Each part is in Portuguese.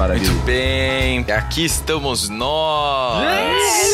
Muito bem, aqui estamos nós.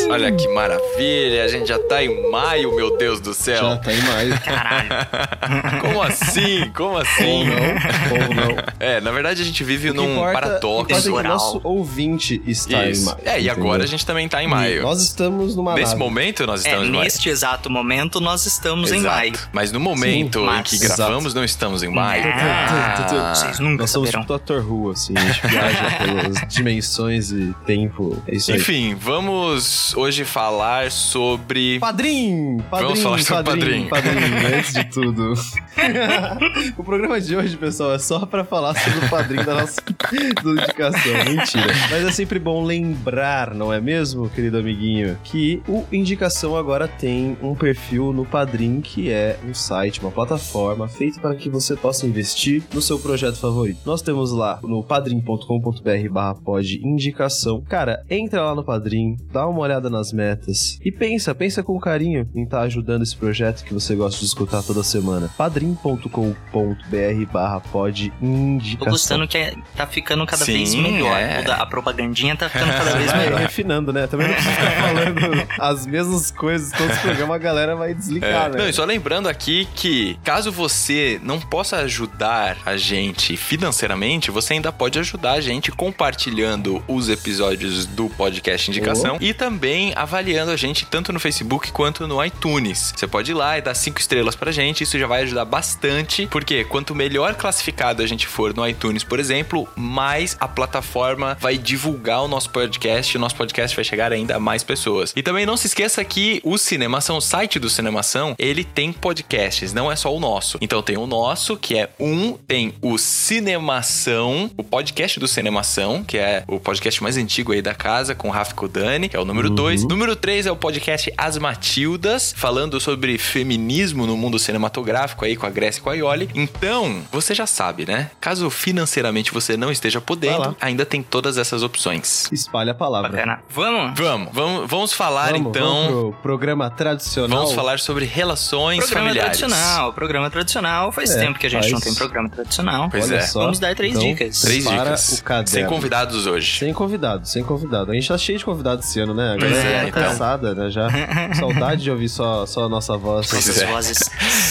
Olha que maravilha, a gente já tá em maio, meu Deus do céu. Já tá em maio. Caralho. Como assim? Como assim? Ou não, ou não. É, na verdade a gente vive num importa- paradoxo. importa é que o nosso ouvinte está Isso. em maio. É, e agora entendeu? a gente também tá em maio. Nós estamos numa Nesse nave. momento nós É, estamos em maio. neste exato momento nós estamos em Exato. maio. Mas no momento em mas- que Exato. gravamos, não estamos em maio. Ah, Ah, vocês nunca Nós somos saberão. tipo Dr. Who, assim, a gente viaja pelas dimensões e tempo. É isso aí. Enfim, vamos hoje falar sobre. Padrim! Padrim, Vamos falar sobre padrim, padrim, antes de tudo. o programa de hoje, pessoal, é só pra falar sobre o padrinho da nossa indicação. Mentira. Mas é sempre bom lembrar, não é mesmo, querido amiguinho, que o Indicação agora tem um perfil no Padrim, que é um site, uma plataforma feita para que você possa investir no seu projeto favorito. Nós temos lá no padrim.com.br barra pod indicação. Cara, entra lá no Padrim, dá uma olhada nas metas e pensa, pensa com carinho em estar ajudando esse projeto que você gosta de escutar toda semana. padrim.com.br barra pod Tô indicação. gostando que é- tá ficando cada Sim, vez melhor. é. A propagandinha tá ficando cada vez Vai melhor. refinando, né? Também não precisa ficar falando as mesmas coisas todos os programas, a galera vai desligar, É. né? Não, e só lembrando aqui que caso você não possa ajudar a gente financeiramente, você ainda pode ajudar a gente compartilhando os episódios do podcast Indicação e também avaliando a gente tanto no Facebook quanto no iTunes. Você pode ir lá e dar cinco estrelas pra gente, isso já vai ajudar bastante, porque quanto melhor classificado a gente for no iTunes, por exemplo, mais a plataforma vai divulgar o nosso podcast, e o nosso podcast vai chegar ainda a mais pessoas. E também não se esqueça que o Cinemação, o site do Cinemação, ele tem podcasts, não é só o nosso. Então tem o nosso, que é um, tem o Cinemação, o podcast do Cinemação, que é o podcast mais antigo aí da casa, com o Rafa Kodani, que é o número 2. Número 3 é o podcast As Matildas, falando sobre feminismo no mundo cinematográfico aí com a Grécia e com a Ioli. Então, você já sabe, né? Caso financeiramente você não esteja podendo, ainda tem todas essas opções. Espalha a palavra. Bacana. Vamos? Vamos, vamos, vamos falar Vamos, então. vamos pro programa tradicional. Vamos falar sobre relações Programa familiares. tradicional, programa tradicional. Faz É, tempo que a gente faz. não tem programa tradicional. Pois Olha é. só. Vamos dar três Então, dicas. Três Para dicas. o caderno. Sem convidados hoje. Sem convidado, sem convidado. A gente tá cheio de convidados esse ano, né? A galera é, tá então. cansada, né? Já. Saudade de ouvir só, só a nossa voz. Pois Essas é. vozes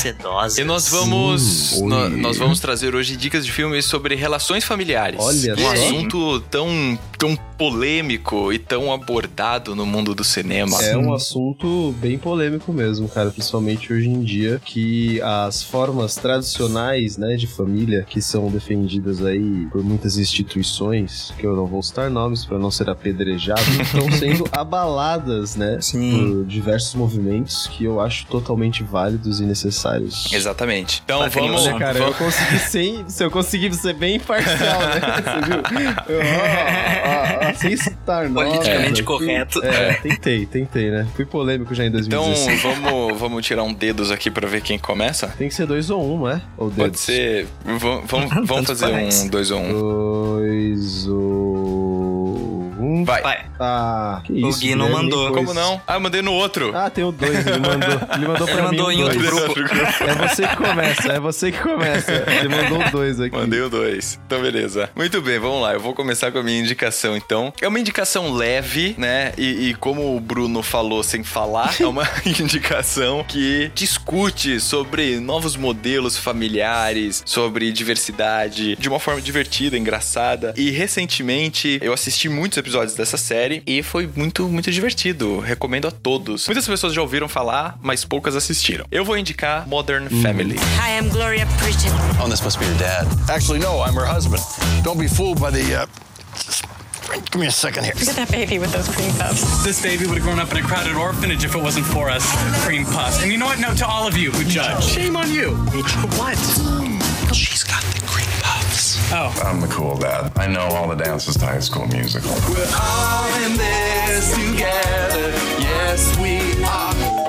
sedosas. E nós vamos, oi. nós vamos trazer hoje dicas de filmes sobre relações familiares. Olha um assunto tão, tão polêmico e tão abordado no mundo do cinema. É um assunto bem polêmico mesmo, cara, principalmente hoje em dia, que as formas tradicionais, né, de família que são defendidas aí por muitas instituições, que eu não vou citar nomes para não ser apedrejado, estão sendo abaladas, né, Sim. por diversos movimentos que eu acho totalmente válidos e necessários. Exatamente. Então Bacana, vamos, Olha, cara, eu vamos- consegui ser, se eu consegui ser bem imparcial, né? Você viu? Eu, ó, ó, ó, sem citar nomes. Politicamente aqui. correto. É, tentei, tentei, né? Fui polêmico já em então 2016. vamos, vamos tirar um dedos aqui pra ver quem começa? Tem que ser dois ou um, não é? Ou Pode dedos? ser. Vamos, vamos, vamos fazer faz. um, dois ou um. Dois ou um. Vai. Vai. Ah, que O isso. Gui não Guilherme mandou. Como não? Ah, eu mandei no outro. Ah, tem o dois, ele mandou. Ele mandou Ele pra mandou mim em o outro grupo. É você que começa, é você que começa. Ele mandou o dois aqui. Mandei o dois. Então, beleza. Muito bem, vamos lá. Eu vou começar com a minha indicação, então. É uma indicação leve, né? E, e como o Bruno falou sem falar, é uma indicação que discute sobre novos modelos familiares, sobre diversidade, de uma forma divertida, engraçada. E recentemente eu assisti muitos episódios dessa série e foi muito, muito divertido. Recomendo a todos. Muitas pessoas já ouviram falar, mas poucas assistiram. Eu vou indicar Modern Family. Hi, I'm Gloria Pridgeon. Oh, this must be your dad. Actually, no, I'm her husband. Don't be fooled by the, uh. Give me a second here. Look at that baby with those cream puffs. This baby would have grown up in a crowded orphanage if it wasn't for us. Cream puffs. And you know what? No, to all of you who judge. Shame on you. What? She's got the cream puffs. Oh. I'm the cool dad. I know all the dances to High School Musical. We're all in this together. Yes, we are.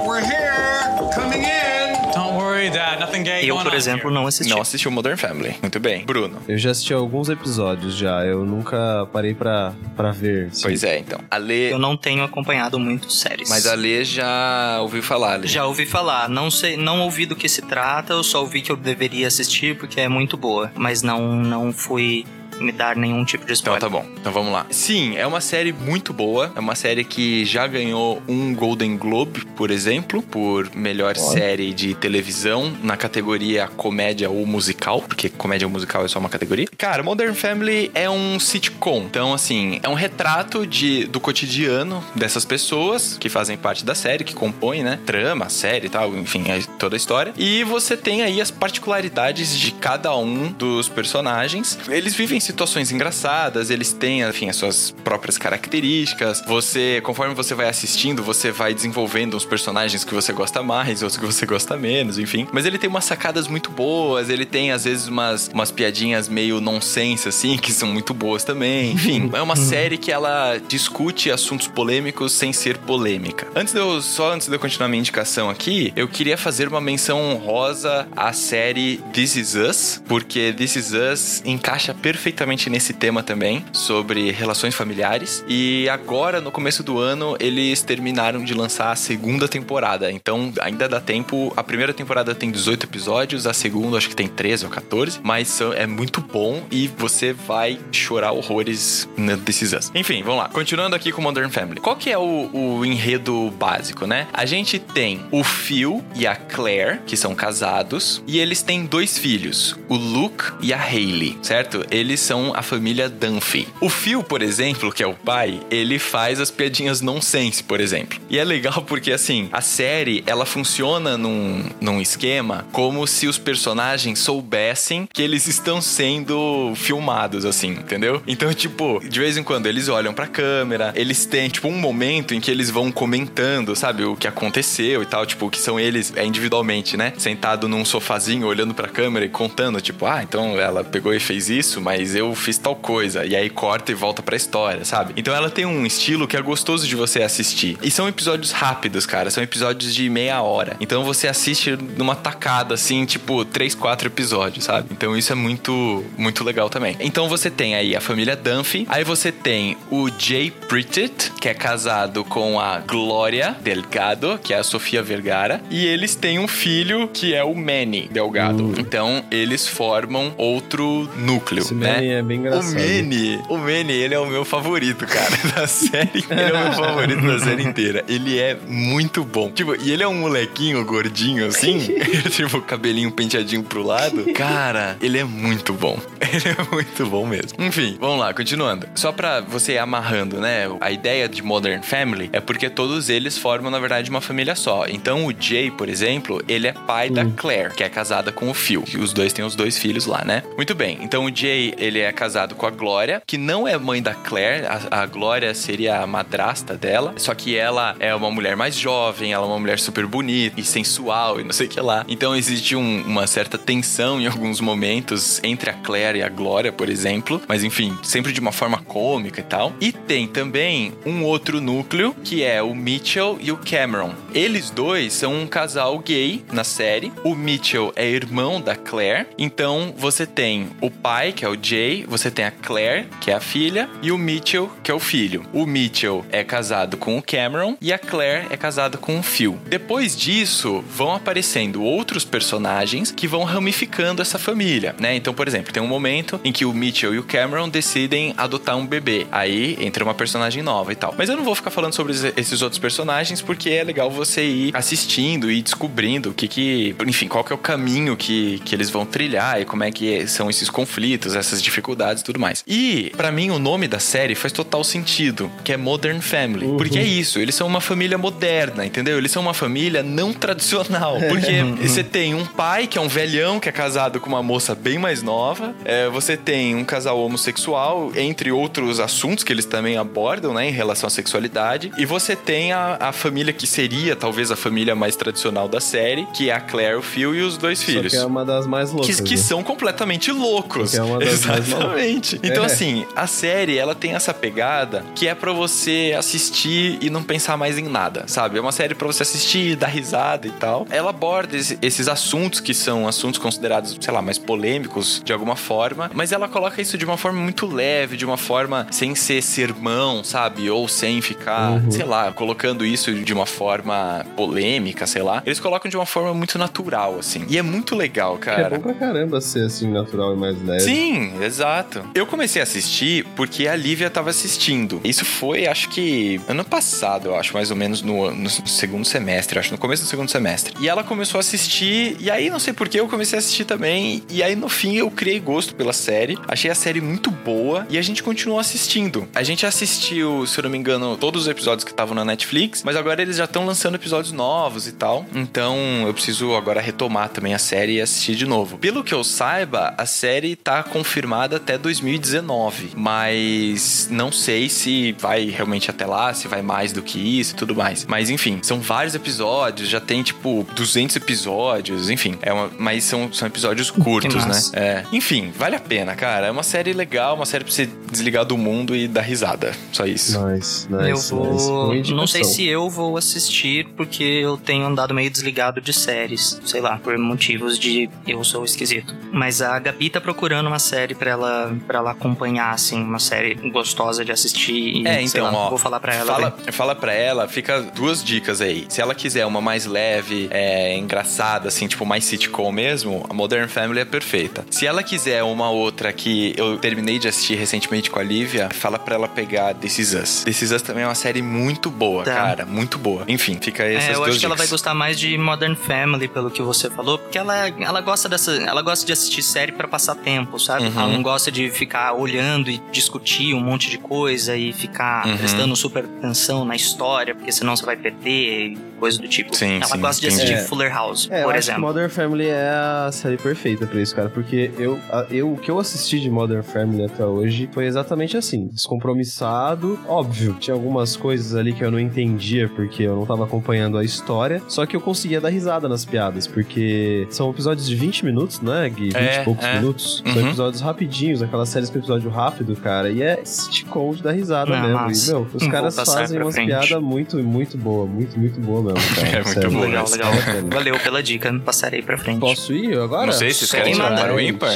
Eu, por exemplo, não assisti. Não assistiu Modern Family. Muito bem. Bruno. Eu já assisti alguns episódios já, eu nunca parei pra, pra ver. sim. Pois é, então. A Lê... Eu não tenho acompanhado muito séries. Mas a Lê já ouviu falar, Lê. Já ouvi falar, não sei, não ouvi do que se trata, eu só ouvi que eu deveria assistir porque é muito boa, mas não não fui me dar nenhum tipo de Então spoiler. tá bom, então vamos lá. Sim, é uma série muito boa. É uma série que já ganhou um Golden Globe, por exemplo, por melhor série de televisão na categoria comédia ou musical, porque comédia ou musical é só uma categoria. Cara, Modern Family é um sitcom. Então, assim, é um retrato de, do cotidiano dessas pessoas que fazem parte da série, que compõem, né? Trama, série e tal, enfim, é toda a história. E você tem aí as particularidades de cada um dos personagens. Eles vivem situações engraçadas, eles têm, enfim, as suas próprias características. Você, conforme você vai assistindo, você vai desenvolvendo os personagens que você gosta mais, outros que você gosta menos, enfim. Mas ele tem umas sacadas muito boas, ele tem, às vezes, umas, umas piadinhas meio nonsense, assim, que são muito boas também. Enfim, é uma série que ela discute assuntos polêmicos sem ser polêmica. Antes de eu, só antes de eu continuar minha indicação aqui, eu queria fazer uma menção honrosa à série This Is Us, porque This Is Us encaixa perfeitamente nesse tema também, sobre relações familiares. E agora, no começo do ano, eles terminaram de lançar a segunda temporada. Então, ainda dá tempo. A primeira temporada tem 18 episódios, a segunda acho que tem 13 ou 14, mas é muito bom e você vai chorar horrores This Is Us. Enfim, vamos lá. Continuando aqui com Modern Family. Qual que é o, o enredo básico, né? A gente tem o Phil e a Claire, que são casados, e eles têm dois filhos, o Luke e a Hailey, certo? Eles são a família Dunphy. O Phil, por exemplo, que é o pai, ele faz as piadinhas nonsense, por exemplo. E é legal porque, assim, a série, ela funciona num, num esquema como se os personagens soubessem que eles estão sendo filmados, assim, entendeu? Então, tipo, de vez em quando eles olham pra câmera, eles têm, tipo, um momento em que eles vão comentando, sabe, o que aconteceu e tal, tipo, que são eles é, individualmente, né? Sentado num sofazinho, olhando pra câmera e contando, tipo, ah, então ela pegou e fez isso, mas eu fiz tal coisa. E aí corta e volta pra história, sabe? Então ela tem um estilo que é gostoso de você assistir. E são episódios rápidos, cara. São episódios de meia hora. Então você assiste numa tacada, assim, tipo, três, quatro episódios, sabe? Então isso é muito, muito legal também. Então você tem aí a família Dunphy. Aí você tem o Jay Pritchett, que é casado com a Glória Delgado, que é a Sofia Vergara. E eles têm um filho que é o Manny Delgado. Então eles formam outro núcleo, Esse né? É bem engraçado. O Manny, o Manny, ele é o meu favorito, cara, da série. Ele é o meu favorito da série inteira. Ele é muito bom. Tipo, e ele é um molequinho gordinho, assim. tipo, cabelinho penteadinho pro lado. Cara, ele é muito bom. Ele é muito bom mesmo. Enfim, vamos lá, continuando. Só pra você ir amarrando, né? A ideia de Modern Family é porque todos eles formam, na verdade, uma família só. Então, o Jay, por exemplo, ele é pai da Claire, que é casada com o Phil. Os dois têm os dois filhos lá, né? Muito bem. Então, o Jay, ele é casado com a Glória, que não é mãe da Claire. A, a Glória seria a madrasta dela. Só que ela é uma mulher mais jovem, ela é uma mulher super bonita e sensual e não sei o que lá. Então, existe um- uma certa tensão em alguns momentos entre a Claire e a Glória, por exemplo. Mas, enfim, sempre de uma forma cômica e tal. E tem também um outro núcleo, que é o Mitchell e o Cameron. Eles dois são um casal gay na série. O Mitchell é irmão da Claire. Então, você tem o pai, que é o Jay, você tem a Claire, que é a filha, e o Mitchell, que é o filho. O Mitchell é casado com o Cameron e a Claire é casada com o Phil. Depois disso, vão aparecendo outros personagens que vão ramificando essa família, né? Então, por exemplo, tem um momento em que o Mitchell e o Cameron decidem adotar um bebê. Aí entra uma personagem nova e tal. Mas eu não vou ficar falando sobre es- esses outros personagens porque é legal você ir assistindo e descobrindo o que que, enfim, qual que é o caminho que, que eles vão trilhar e como é que são esses conflitos, essas dificuldades e tudo mais. E pra mim o nome da série faz total sentido, que é Modern Family, porque é isso, eles são uma família moderna, entendeu? Eles são uma família não tradicional, porque você tem um pai que é um velhão que é casado com uma moça bem mais nova, é, é, você tem um casal homossexual, entre outros assuntos que eles também abordam, né, em relação à sexualidade. E você tem a, a família que seria talvez a família mais tradicional da série, que é a Claire, o Phil e os dois filhos. Só que é uma das mais loucas. Que, que né? são completamente loucos. Que é uma das mais Exatamente. Então, É. assim, a série, ela tem essa pegada que é pra você assistir e não pensar mais em nada, sabe? É uma série pra você assistir, dar risada e tal. Ela aborda esse- esses assuntos que são assuntos considerados, sei lá, mais polêmicos de alguma forma, mas ela coloca isso de uma forma muito leve, de uma forma sem ser sermão, sabe? Ou sem ficar, Uhum. sei lá, colocando isso de uma forma polêmica, sei lá. Eles colocam de uma forma muito natural, assim. E é muito legal, é cara. bom pra caramba ser assim, natural e mais leve. Sim, exato. Eu comecei a assistir porque a Lívia tava assistindo. Isso foi, acho que, ano passado, eu acho, mais ou menos no, no segundo semestre, acho, no começo do segundo semestre. E ela começou a assistir, e aí não sei porquê, eu comecei a assistir também. E aí no fim eu criei gosto pela série. Achei a série muito boa e a gente continuou assistindo. A gente assistiu, se eu não me engano, todos os episódios que estavam na Netflix, mas agora eles já estão lançando episódios novos e tal. Então eu preciso agora retomar também a série e assistir de novo. Pelo que eu saiba, a série tá confirmada até 2019, mas não sei se vai realmente até lá, se vai mais do que isso e tudo mais. Mas enfim, são vários episódios, já tem tipo 200 episódios, enfim, é uma, mas são, são episódios curtos, né? É. Enfim, vale a pena, cara. É uma série legal, uma série pra você desligar do mundo e dar risada. Só isso. Nice, nice, eu nice. vou. Boa Não sei se eu vou assistir, porque eu tenho andado meio desligado de séries. Sei lá, por motivos de eu sou esquisito. Mas a Gabi tá procurando uma série pra ela, pra ela acompanhar, assim, uma série gostosa de assistir. E, É, então, lá, ó. Vou falar pra ela. Fala, fala pra ela, fica duas dicas aí. Se ela quiser uma mais leve, é, engraçada, assim, tipo mais sitcom mesmo, a Modern Family é perfeita. Se ela quiser uma outra que eu terminei de assistir recentemente com a Lívia, fala pra ela pegar This Is Us. This Is Us também é uma série muito boa, Tá. cara. Muito boa. Enfim, fica essas É, eu duas acho que ela vai dicas. gostar mais de Modern Family, pelo que você falou, porque ela, ela gosta dessa. Ela gosta de assistir série pra passar tempo, sabe? Uhum. Ela não gosta de ficar olhando e discutir um monte de coisa e ficar Uhum. prestando super atenção na história, porque senão você vai perder e coisa do tipo. Sim, ela sim, gosta de assistir É. Fuller House, É, eu por acho que exemplo. Modern Family é a série perfeita pra isso, cara. Porque eu, a- eu, o que eu assisti de Modern Family até hoje foi exatamente assim: descompromissado. Óbvio, tinha algumas coisas ali que eu não entendia porque eu não tava acompanhando a história. Só que eu conseguia dar risada nas piadas, porque são episódios de 20 minutos, né, Gui? 20 É, e poucos é. minutos. São Uhum. episódios rapidinhos, aquelas séries com episódio rápido, cara. E é sitcom de dar risada Não, mesmo. mas E, meu, os caras fazem umas piadas muito, muito boa. Muito, muito boa mesmo, cara. É muito Sério. boa Legal, mesmo. legal. Valeu pela dica, passarei pra frente. Posso ir agora? Não sei se vocês querem quem tirar manda. para o ímpar.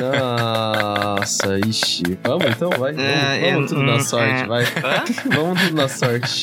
Nossa, ixi. Vamos então, vai. Vamos, É, vamos eu- tudo na hum, sorte, é. vai. Hã? Vamos tudo na sorte.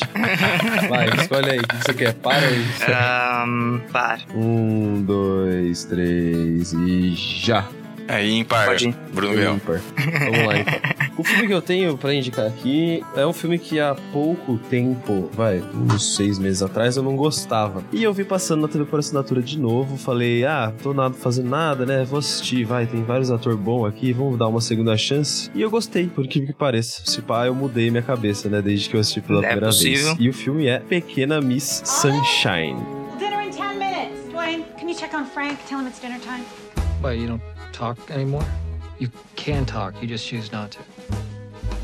Vai, escolhe aí. O que você quer? Para aí. Ahn, para. Um, dois, três e já. Aí, ímpar. Pode ir. Bruno. Ímpar. Vamos lá, então. O filme que eu tenho pra indicar aqui é um filme que há pouco tempo, vai, uns seis meses atrás, eu não gostava. E eu vi passando na TV por assinatura de novo, falei, ah, tô nada fazendo nada, né? Vou assistir, vai, tem vários atores bons aqui, vamos dar uma segunda chance. E eu gostei, por incrível que pareça. Se pá, eu mudei minha cabeça, né? Desde que eu assisti pela É primeira possível. vez. E o filme é Pequena Miss Sunshine. Dinner in 10 minutes. Dwayne, can you check on Frank? Tell him it's dinner time. Why, you don't talk anymore? You can talk, you just choose not to.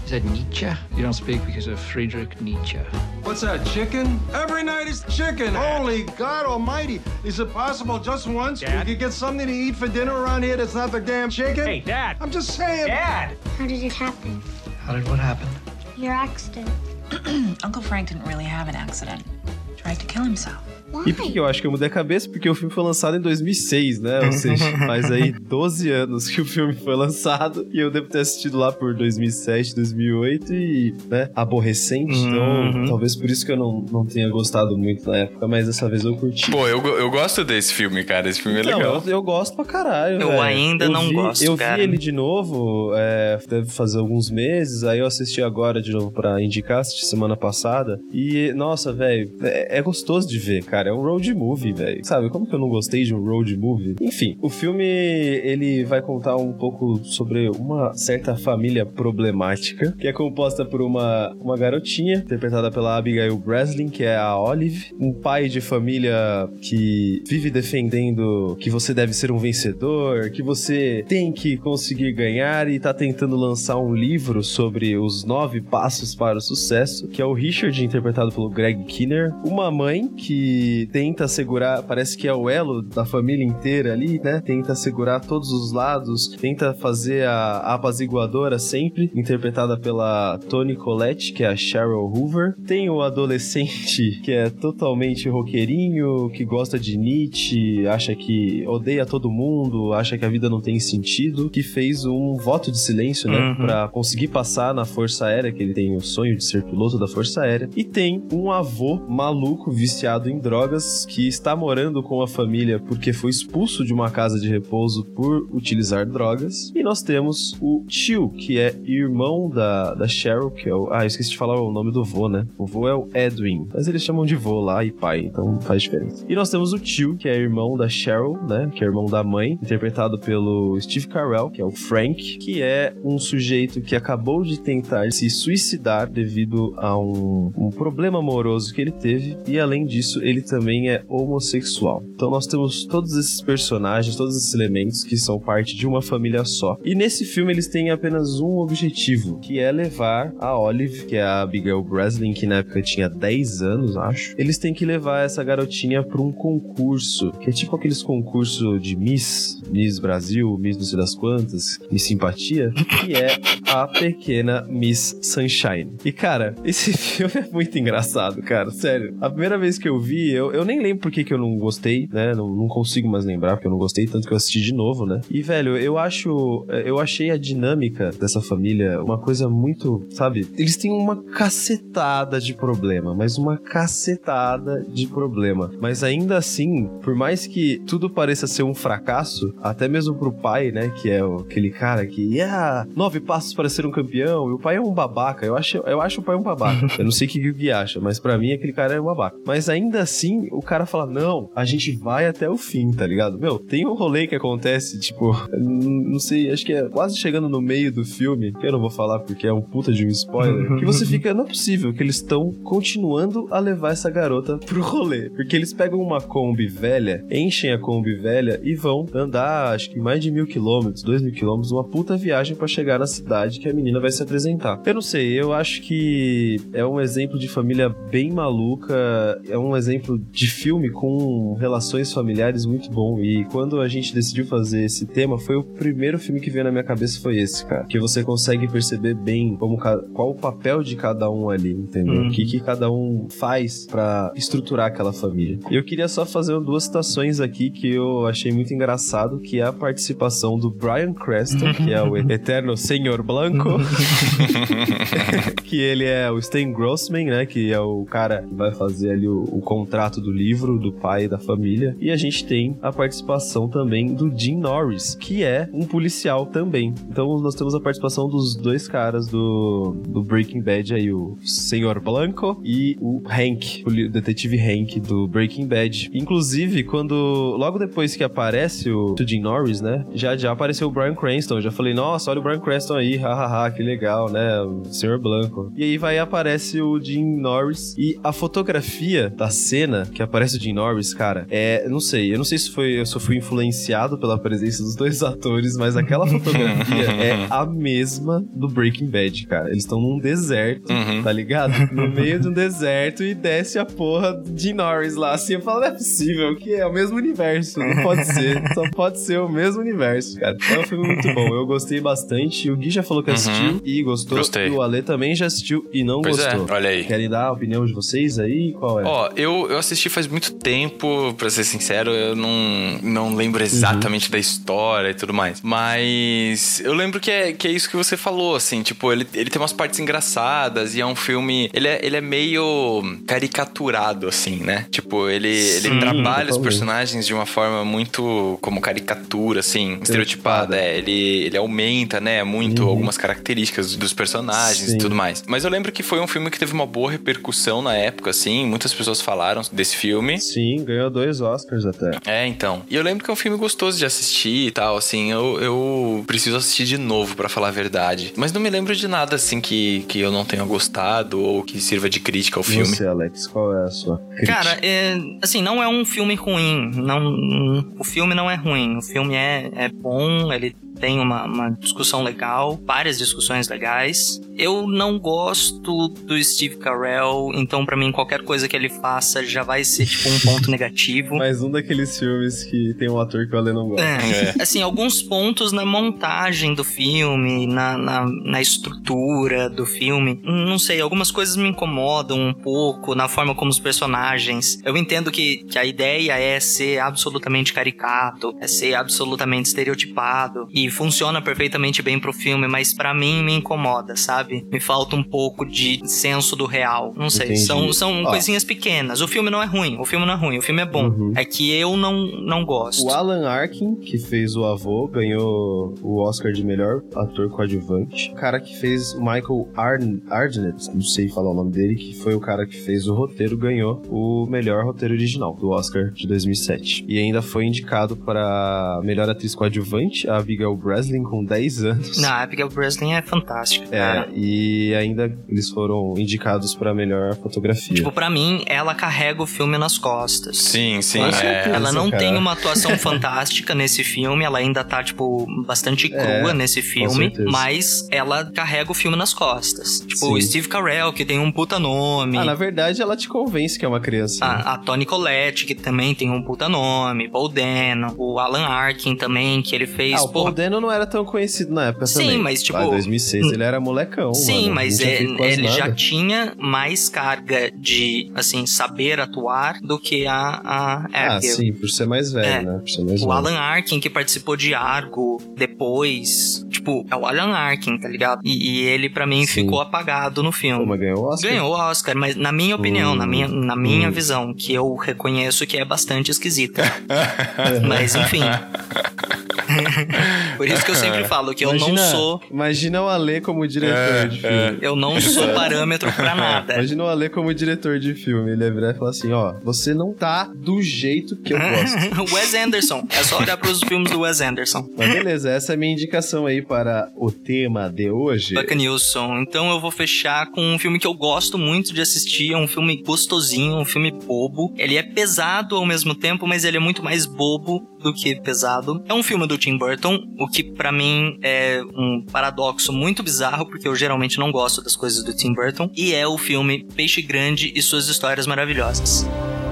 Is that Nietzsche? You don't speak because of Friedrich Nietzsche. What's that, chicken? Every night is chicken. Holy God almighty. Is it possible just once we could get something to eat for dinner around here that's not the damn chicken? Hey, Dad. I'm just saying. Dad. How did it happen? How did what happen? Your accident. Uncle Frank didn't really have an accident. He tried to kill himself. E por que eu acho que eu mudei a cabeça? Porque o filme foi lançado em 2006, né? Ou seja, faz aí 12 anos que o filme foi lançado. E eu devo ter assistido lá por 2007, 2008 e, né, aborrecente. Uhum. Então, talvez por isso que eu não, não tenha gostado muito na época, mas dessa vez eu curti. Pô, eu, eu gosto desse filme, cara. Esse filme é Não, legal. eu, eu gosto pra caralho. Eu velho. ainda não vi- gosto, Eu cara. vi ele de novo, é, deve fazer alguns meses, aí eu assisti agora de novo pra indicar, assisti semana passada. E, nossa, velho, é, é gostoso de ver, cara. Cara, é um road movie, velho. Sabe, como que eu não gostei de um road movie? Enfim, o filme, ele vai contar um pouco sobre uma certa família problemática, que é composta por uma, uma garotinha, interpretada pela Abigail Breslin, que é a Olive, um pai de família que vive defendendo que você deve ser um vencedor, que você tem que conseguir ganhar e tá tentando lançar um livro sobre os nove passos para o sucesso, que é o Richard, interpretado pelo Greg Kinner, uma mãe que tenta segurar, parece que é o elo da família inteira ali, né? Tenta segurar todos os lados, tenta fazer a, a apaziguadora sempre, interpretada pela Toni Collette, que é a Cheryl Hoover. Tem o adolescente que é totalmente roqueirinho, que gosta de Nietzsche, acha que odeia todo mundo, acha que a vida não tem sentido, que fez um voto de silêncio, né, Uhum. Pra conseguir passar na Força Aérea, que ele tem o sonho de ser piloto da Força Aérea. E tem um avô maluco, viciado em drogas, que está morando com a família porque foi expulso de uma casa de repouso por utilizar drogas. E nós temos o tio, que é irmão da, da Cheryl, que é o. Ah, esqueci de falar o nome do vô, né? O vô é o Edwin, mas eles chamam de vô lá e pai, então faz diferença. E nós temos o tio, que é irmão da Cheryl, né? Que é irmão da mãe, interpretado pelo Steve Carell, que é o Frank, que é um sujeito que acabou de tentar se suicidar devido a um, um problema amoroso que ele teve, e além disso, ele também é homossexual. Então nós temos todos esses personagens, todos esses elementos que são parte de uma família só. E nesse filme eles têm apenas um objetivo, que é levar a Olive, que é a Abigail Breslin, que na época tinha 10 anos, acho. Eles têm que levar essa garotinha para um concurso, que é tipo aqueles concursos de Miss, Miss Brasil, Miss não sei das quantas, Miss Simpatia, que é a pequena Miss Sunshine. E cara, esse filme é muito engraçado, cara, sério. A primeira vez que eu vi, eu, eu nem lembro por que, eu não gostei, né? Não, não consigo mais lembrar porque eu não gostei, tanto que eu assisti de novo, né? E velho, eu acho, eu achei a dinâmica dessa família uma coisa muito, sabe? Eles têm uma cacetada de problema, mas uma cacetada de problema. Mas ainda assim, por mais que tudo pareça ser um fracasso, até mesmo pro pai, né, que é aquele cara que, ah, nove passos para ser um campeão, e o pai é um babaca. Eu acho, eu acho o pai um babaca. eu não sei o que o Gui acha, mas pra mim aquele cara é um babaca. Mas ainda assim, o cara fala, não, a gente vai até o fim, tá ligado? Meu, tem um rolê que acontece, tipo, não sei, acho que é quase chegando no meio do filme, que eu não vou falar porque é um puta de um spoiler, que você fica, não é possível que eles estão continuando a levar essa garota pro rolê. Porque eles pegam uma Kombi velha, enchem a Kombi velha e vão andar, acho que mais de mil quilômetros, dois mil quilômetros, uma puta viagem pra chegar na cidade que a menina vai se apresentar. Eu não sei, eu acho que é um exemplo de família bem maluca, é um exemplo de filme com relações familiares muito bom. E quando a gente decidiu fazer esse tema, foi o primeiro filme que veio na minha cabeça foi esse, cara. Que você consegue perceber bem como qual o papel de cada um ali, entendeu? Uhum. O que, que cada um faz pra estruturar aquela família. E eu queria só fazer duas citações aqui que eu achei muito engraçado, que é a participação do Brian Creston, que é o eterno Senhor Blanco, que ele é o Stan Grossman, né? Que é o cara que vai fazer ali o, o contrato do livro do pai e da família. E a gente tem a participação também do Jim Norris, que é um policial também. Então nós temos a participação dos dois caras do, do Breaking Bad aí, o Senhor Blanco e o Hank, o detetive Hank do Breaking Bad. Inclusive, quando logo depois que aparece o, o Jim Norris, né? Já já apareceu o Brian Cranston. Eu já falei, nossa, olha o Brian Cranston aí, hahaha, que legal, né? O Senhor Blanco. E aí vai aparece o Jim Norris e a fotografia da cena que aparece o Jim Norris, cara, é, não sei, eu não sei se foi eu só fui influenciado pela presença dos dois atores, mas aquela fotografia é a mesma do Breaking Bad, cara. Eles estão num deserto, Uhum. tá ligado? No meio de um deserto e desce a porra Jim Norris lá, assim, eu falo, não é possível, que é o mesmo universo, não pode ser, só pode ser o mesmo universo, cara. Então é um filme muito bom, eu gostei bastante, o Gui já falou que Uhum. assistiu e gostou, Gostei. e o Ale também já assistiu e não Pois é, gostou. olha aí. Querem dar a opinião de vocês aí? Qual é? Ó, eu, eu assisti faz muito tempo, pra ser sincero, eu não, não lembro exatamente da história e tudo mais. Mas eu lembro que é, que é isso que você falou, assim, tipo, ele, ele tem umas partes engraçadas e é um filme. Ele é, ele é meio caricaturado, assim, né? Tipo, ele, ele Sim, trabalha os personagens de uma forma muito como caricatura, assim, estereotipada. É, ele, ele aumenta, né, muito Uhum. algumas características dos personagens Sim. e tudo mais. Mas eu lembro que foi um filme que teve uma boa repercussão na época, assim. Muitas pessoas falaram desse filme. Sim, ganhou dois Oscars até. É, então. E eu lembro que é um filme gostoso de assistir e tal, assim. Eu, eu preciso assistir de novo, para falar a verdade. Mas não me lembro de nada, assim, que, que eu não tenha gostado ou que sirva de crítica ao filme. Você, Alex, qual é a sua crítica? Cara, é, assim, não é um filme ruim. Não, o filme não é ruim. O filme é, é bom, ele tem uma, uma discussão legal, várias discussões legais. Eu não gosto do Steve Carell, então para mim qualquer coisa que ele faça já vai ser tipo um ponto negativo. Mais um daqueles filmes que tem um ator que o Ale não gosta. É. Assim, alguns pontos na montagem do filme, na, na, na estrutura do filme, não sei, algumas coisas me incomodam um pouco na forma como os personagens. Eu entendo que, que a ideia é ser absolutamente caricato, é ser absolutamente estereotipado e funciona perfeitamente bem pro filme, mas para mim me incomoda, sabe? Me falta um pouco de senso do real. Não sei, Entendi. são, são Ó. coisinhas pequenas. O filme não é ruim, o filme não é ruim, o filme é bom. Uhum. É que eu não, não gosto. O Alan Arkin, que fez o avô, ganhou o Oscar de melhor ator coadjuvante. O cara que fez o Michael Arn Arnett, não sei falar o nome dele, que foi o cara que fez o roteiro, ganhou o melhor roteiro original do Oscar de 2007. E ainda foi indicado para melhor atriz coadjuvante, a Abigail Breslin, com 10 anos. Não, a Abigail Breslin é fantástica, É, cara. e ainda eles foram indicados para melhor fotografia. Tipo, pra mim, ela carrega o filme nas costas. Sim, sim. Com é. Ela não cara. tem uma atuação fantástica nesse filme, ela ainda tá, tipo, bastante crua É, nesse filme, mas ela carrega o filme nas costas. Tipo, Sim. o Steve Carell, que tem um puta nome. Ah, na verdade, ela te convence que é uma criança. né? A, a Toni Collette, que também tem um puta nome, Paul Dano, o Alan Arkin também, que ele fez. Ah, o Paul Dano não era tão conhecido na época Sim, também. mas, tipo, Lá em 2006 ele era molecão, Sim, mano. mas é- ele já tinha mais carga de, assim, saber atuar do que a, a Ah, sim, por ser mais velho, É. né? Por ser mais O velho. Alan Arkin, que participou de Argo depois. Tipo, é o Alan Arkin, tá ligado? E, e ele, pra mim, Sim. ficou apagado no Pô, filme. mas ganhou o Oscar. Ganhou o Oscar, mas na minha opinião, Hum. na minha, na minha Hum. visão, que eu reconheço que é bastante esquisita. mas enfim. Por isso que eu sempre falo que eu não Imagina- sou. Imagina o Ale como diretor É, de filme. Eu não sou parâmetro pra nada. Imagina o Ale como diretor de filme. Ele ia virar e falar assim: ó, você não tá do jeito que eu gosto. Wes Anderson. É só olhar pros filmes do Wes Anderson. Mas beleza, essa é a minha indicação aí para o tema de hoje. Buck Nilsson. Então eu vou fechar com um filme que eu gosto muito de assistir. É um filme gostosinho, um filme bobo. Ele é pesado ao mesmo tempo, mas ele é muito mais bobo do que pesado. É um filme do Tim Burton, o que pra mim é um paradoxo muito bizarro, porque eu geralmente não gosto das coisas do Tim Burton. E é o filme Peixe Grande e suas histórias maravilhosas.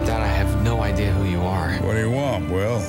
Dad, I have no idea who you are. What do you want, Will?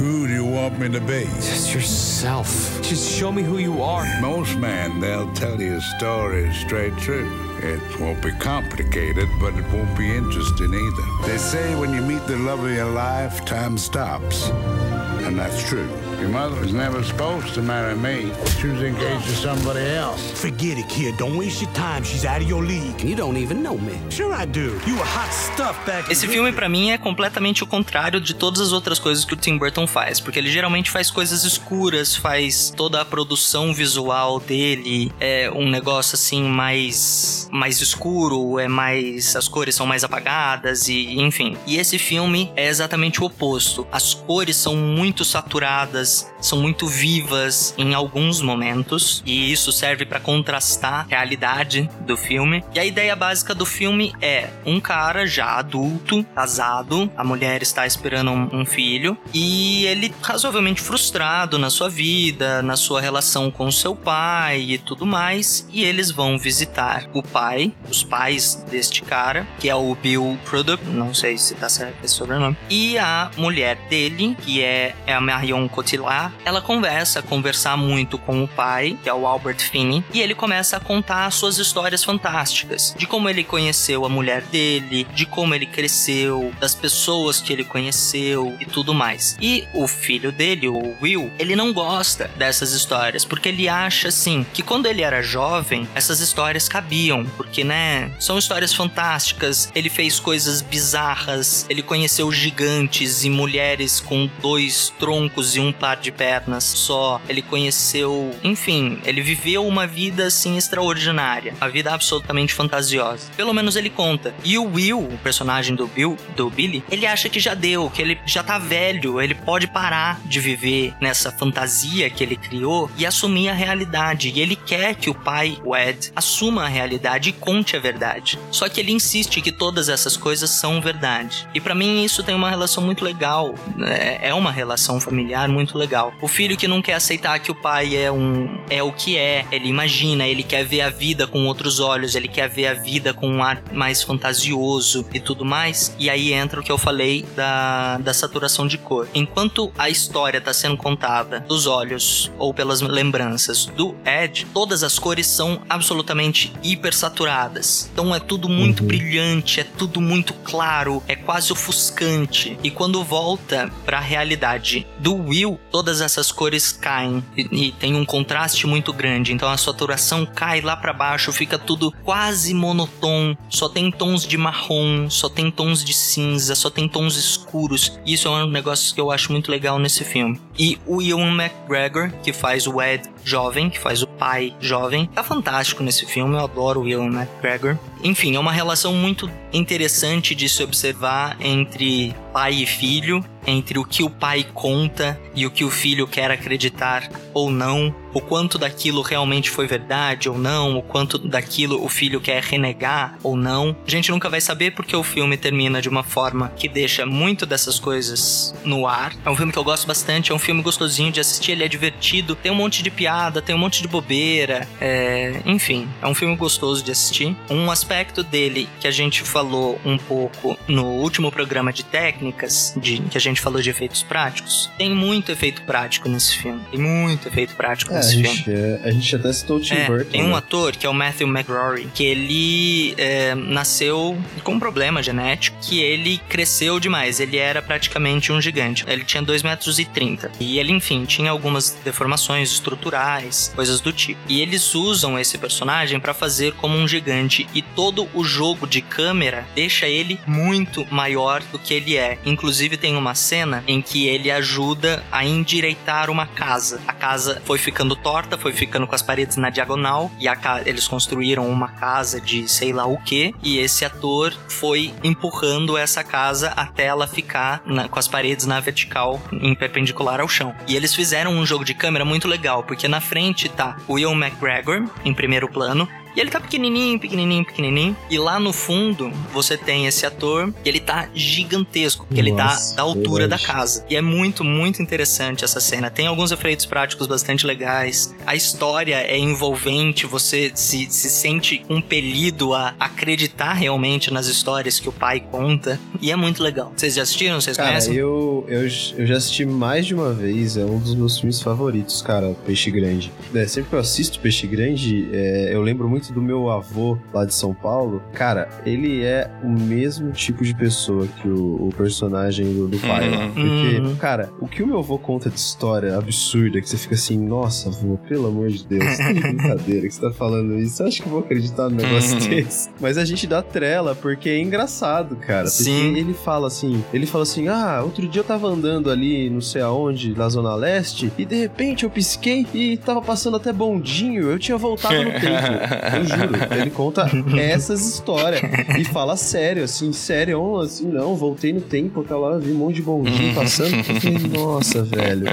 Who do you want me to be? Just yourself. Just show me who you are. Most men, they'll tell you stories straight through. It won't be complicated, but it won't be interesting either. They say when you meet the love of your life, time stops. And that's true. Your mother was never supposed to marry me. She was engaged to somebody else. Forget it, kid. Don't waste your time. She's out of your league. You don't even know me. Sure I do. You were hot stuff back in Esse the filme, pra mim, é completamente o contrário de todas as outras coisas que o Tim Burton faz. Porque ele geralmente faz coisas escuras, faz toda a produção visual dele. É um negócio assim mais. mais escuro, é mais. as cores são mais apagadas e enfim. E esse filme é exatamente o oposto. As cores são muito saturadas, são muito vivas em alguns momentos. E isso serve pra contrastar a realidade do filme. E a ideia básica do filme é um cara já adulto, casado, a mulher está esperando um, um filho e ele razoavelmente frustrado na sua vida, na sua relação com seu pai e tudo mais, e eles vão visitar o pai, os pais deste cara, que é o Bill Crudup, não sei se tá certo esse sobrenome, e a mulher dele, que é, é a Marion Cotillard, ela começa a conversar muito com o pai, que é o Albert Finney, e ele começa a contar suas histórias fantásticas, de como ele conheceu a mulher dele, de como ele cresceu, das pessoas que ele conheceu e tudo mais. E o filho dele, o Will, ele não gosta dessas histórias, porque ele acha assim que quando ele era jovem, essas histórias cabiam, porque né, são histórias fantásticas, ele fez coisas bizarras, ele conheceu gigantes e mulheres com dois troncos e um par de pernas só, ele conheceu, enfim, ele viveu uma vida assim extraordinária, uma vida absolutamente fantasiosa. Pelo menos ele conta. E o Will, o personagem do Bill, do Billy, ele acha que já deu, que ele já tá velho, ele pode parar de viver nessa fantasia que ele criou e assumir a realidade. E ele quer que o pai, o Ed, assuma a realidade e conte a verdade. Só que ele insiste que todas essas coisas são verdade. E para mim isso tem uma relação muito legal. É, é uma relação familiar muito legal. O filho que não quer aceitar que o pai é um é o que é, ele imagina, ele quer ver a vida com outros olhos, ele quer ver a vida com um ar mais fantasioso e tudo mais. E aí entra o que eu falei da, da saturação de cor. Enquanto a história está sendo contada dos olhos ou pelas lembranças do Ed, todas as cores são absolutamente hiper saturadas. Então é tudo muito brilhante, é tudo muito claro, é quase ofuscante. E quando volta para a realidade do Will, todas essas cores caem e, e tem um contraste muito grande. Então a saturação cai lá para baixo, fica tudo quase monotom, só tem tons de marrom, só tem tons de cinza, só tem tons escuros. Isso é um negócio que eu acho muito legal nesse filme. E o Ewan McGregor, que faz o Ed jovem, que faz o pai jovem, tá fantástico nesse filme. Eu adoro o Ewan McGregor. Enfim, é uma relação muito interessante de se observar entre pai e filho, entre o que o pai conta e o que o filho quer acreditar ou não, o quanto daquilo realmente foi verdade ou não, o quanto daquilo o filho quer renegar ou não. A gente nunca vai saber porque o filme termina de uma forma que deixa muito dessas coisas no ar. É um filme que eu gosto bastante, é um filme gostosinho de assistir, ele é divertido, tem um monte de piada, tem um monte de bobeira, é... enfim, é um filme gostoso de assistir. Um aspecto dele que a gente falou um pouco no último programa de técnicas, de, que a gente falou de efeitos práticos, tem muito efeito prático nesse filme. Tem muito efeito prático É, a, nesse filme. gente, é, a gente até citou o Tim É, Burton. tem um né? ator que é o Matthew McRory, que ele é, nasceu com um problema genético, que ele cresceu demais. Ele era praticamente um gigante. Ele tinha 2 metros e 30. E ele, enfim, tinha algumas deformações estruturais, coisas do tipo. E eles usam esse personagem pra fazer como um gigante. E todo o jogo de câmera deixa ele muito maior do que ele é. Inclusive tem uma cena em que ele ajuda a endireitar uma casa. A casa foi ficando torta, foi ficando com as paredes na diagonal e ca- eles construíram uma casa de sei lá o que e esse ator foi empurrando essa casa até ela ficar na- com as paredes na vertical em perpendicular ao chão. E eles fizeram um jogo de câmera muito legal, porque na frente tá Will McGregor em primeiro plano e ele tá pequenininho, pequenininho, pequenininho. E lá no fundo, você tem esse ator e ele tá gigantesco, porque ele tá da altura da verdade. casa. E é muito, muito interessante essa cena. Tem alguns efeitos práticos bastante legais. A história é envolvente, você se, se sente compelido a acreditar realmente nas histórias que o pai conta. E é muito legal. Vocês já assistiram? Vocês Cara, conhecem? eu, eu, eu já assisti mais de uma vez, é um dos meus filmes favoritos, cara, Peixe Grande. É, sempre que eu assisto Peixe Grande, é, eu lembro muito do meu avô lá de São Paulo. Cara, ele é o mesmo tipo de pessoa que o, o personagem do, do pai lá. Uhum. Porque, Uhum. cara, o que o meu avô conta de história absurda, que você fica assim, nossa, avô, pelo amor de Deus, que brincadeira que você tá falando isso. Você acha que eu vou acreditar num negócio Uhum. desse? Mas a gente dá trela porque é engraçado, cara. Porque Sim. ele fala assim, ele fala assim, ah, outro dia eu tava andando ali, não sei aonde, na Zona Leste, e de repente eu pisquei e tava passando até bondinho, eu tinha voltado no tempo. Eu juro, ele conta essas histórias e fala sério, assim, sério, assim, não, voltei no tempo, tá lá, vi um monte de bondinho passando. Eu falei, nossa, velho.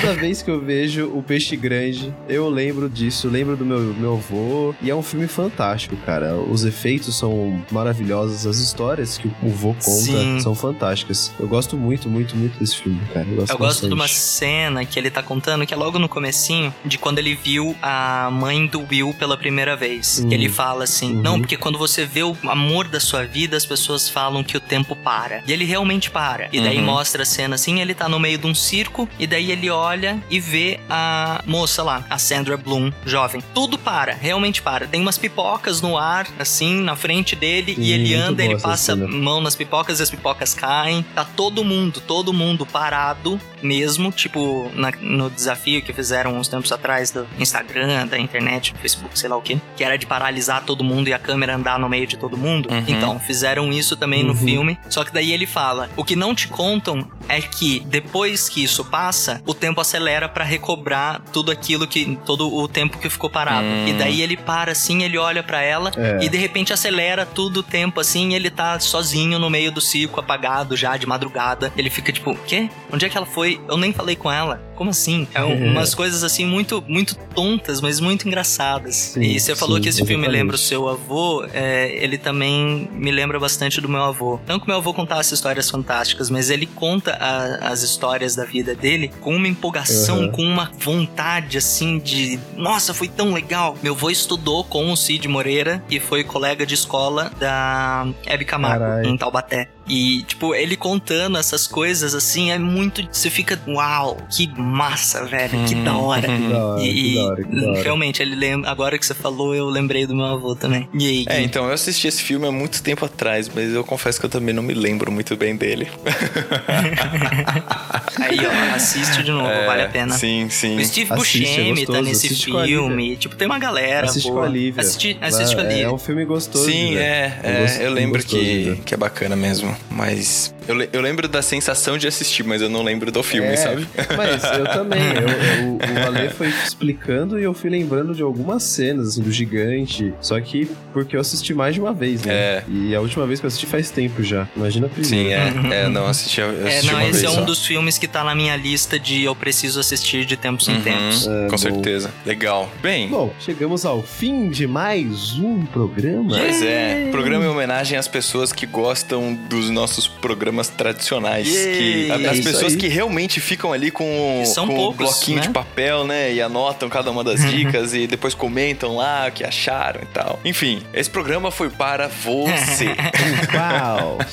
Toda vez que eu vejo o Peixe Grande, eu lembro disso, lembro do meu, meu avô, e é um filme fantástico, cara. Os efeitos são maravilhosos, as histórias que o vô conta Sim. são fantásticas. Eu gosto muito, muito, muito desse filme, cara. Eu gosto, Eu gosto de uma cena que ele tá contando, que é logo no comecinho, de quando ele viu a mãe do Will pela primeira vez. Uhum. Ele fala assim, Uhum. não, porque quando você vê o amor da sua vida, as pessoas falam que o tempo para. E ele realmente para. E daí Uhum. mostra a cena assim, ele tá no meio de um circo, e daí ele olha e vê a moça lá, a Sandra Bloom, jovem. Tudo para, realmente para. Tem umas pipocas no ar, assim, na frente dele e ele anda, ele passa cena. mão nas pipocas e as pipocas caem. Tá todo mundo, todo mundo parado mesmo, tipo na- no desafio que fizeram uns tempos atrás do Instagram, da internet, do Facebook, sei lá o que, que era de paralisar todo mundo e a câmera andar no meio de todo mundo. Uhum. Então, fizeram isso também no Uhum. filme. Só que daí ele fala: o que não te contam é que depois que isso passa, o tempo acelera pra recobrar tudo aquilo que. todo o tempo que ficou parado. Hum. E daí ele para assim, ele olha pra ela É. e de repente acelera tudo o tempo assim, e ele tá sozinho no meio do circo, apagado já de madrugada. Ele fica tipo, quê? Onde é que ela foi? Eu nem falei com ela. Como assim? É um- umas coisas assim muito muito tontas, mas muito engraçadas. Sim, e você falou sim, que esse filme lembra o seu avô, é, ele também me lembra bastante do meu avô. Não que meu avô contasse histórias fantásticas, mas ele conta a- as histórias da vida dele com uma empolgação, Uhum. com uma vontade assim de, nossa, foi tão legal. Meu avô estudou com o Cid Moreira e foi colega de escola da Hebe Camargo Carai. em Taubaté. E, tipo, ele contando essas coisas assim é muito. Você fica, uau, que massa, velho, que da hora. Que da hora, E, que da hora, que da hora. realmente, ele lembra. Agora que você falou, eu lembrei do meu avô também. E aí, É, então eu assisti esse filme há muito tempo atrás, mas eu confesso que eu também não me lembro muito bem dele. aí, ó, assiste de novo, É, vale a pena. Sim, sim. O Steve Assiste, é Buscemi tá nesse filme. Tipo, tem uma galera. Assiste boa. com a Lívia. Assiste, assiste com a É- Lívia. É um filme gostoso. Sim, né? é, é, eu lembro gostoso, que, né? que é bacana mesmo, mas eu, eu lembro da sensação de assistir, mas eu não lembro do filme, É, sabe? Mas eu também. Eu, eu- o Ale foi explicando e eu fui lembrando de algumas cenas, assim, do gigante. Só que porque eu assisti mais de uma vez, né? É. E a última vez que eu assisti faz tempo já. Imagina a primeira. Sim, é, é, não assisti, eu É, assisti não, uma esse vez é um só. dos filmes que tá na minha lista de eu preciso assistir de tempos em Uhum, tempos. É, com bom. certeza. Legal. Bem, Bom, chegamos ao fim de mais um programa. Pois é, programa em homenagem às pessoas que gostam dos nossos programas tradicionais. Que, Yay! as pessoas aí. que realmente ficam ali com, são com um poucos, bloquinho né? de papel, né? E anotam cada uma das dicas e depois comentam lá o que acharam e tal. Enfim, esse programa foi para você. Uau!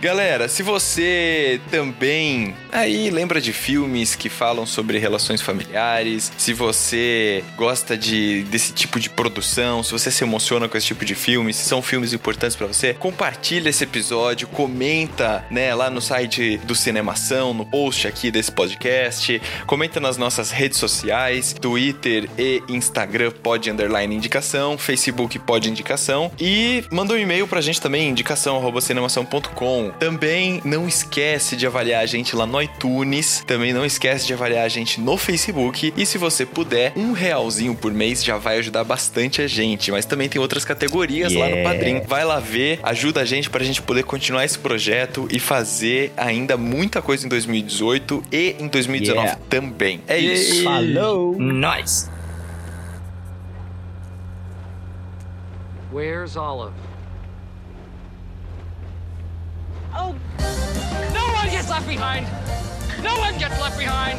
Galera, se você também aí lembra de filmes que falam sobre relações familiares, se você gosta de desse tipo de produção, se você se emociona com esse tipo de filme, se são filmes importantes pra você, compartilha esse episódio, comenta, né, lá no site do Cinemação, no post aqui desse podcast, comenta nas nossas redes sociais, Twitter e Instagram pode underline indicação, Facebook pode indicação e manda um e-mail pra gente também, indicação@cinemação.com. Também não esquece de avaliar a gente lá no iTunes, também não esquece de avaliar a gente no Facebook e se você puder, um realzinho por mês já vai ajudar bastante a gente, mas também tem outras categorias lá no Yeah. Padrim. Vai lá ver, ajuda a gente pra gente poder continuar esse projeto e fazer ainda muita coisa em 2018 e em 2019 Yeah. também. É isso. Falou! Nice. Where's Olive? Oh, no one gets left behind. No one gets left behind.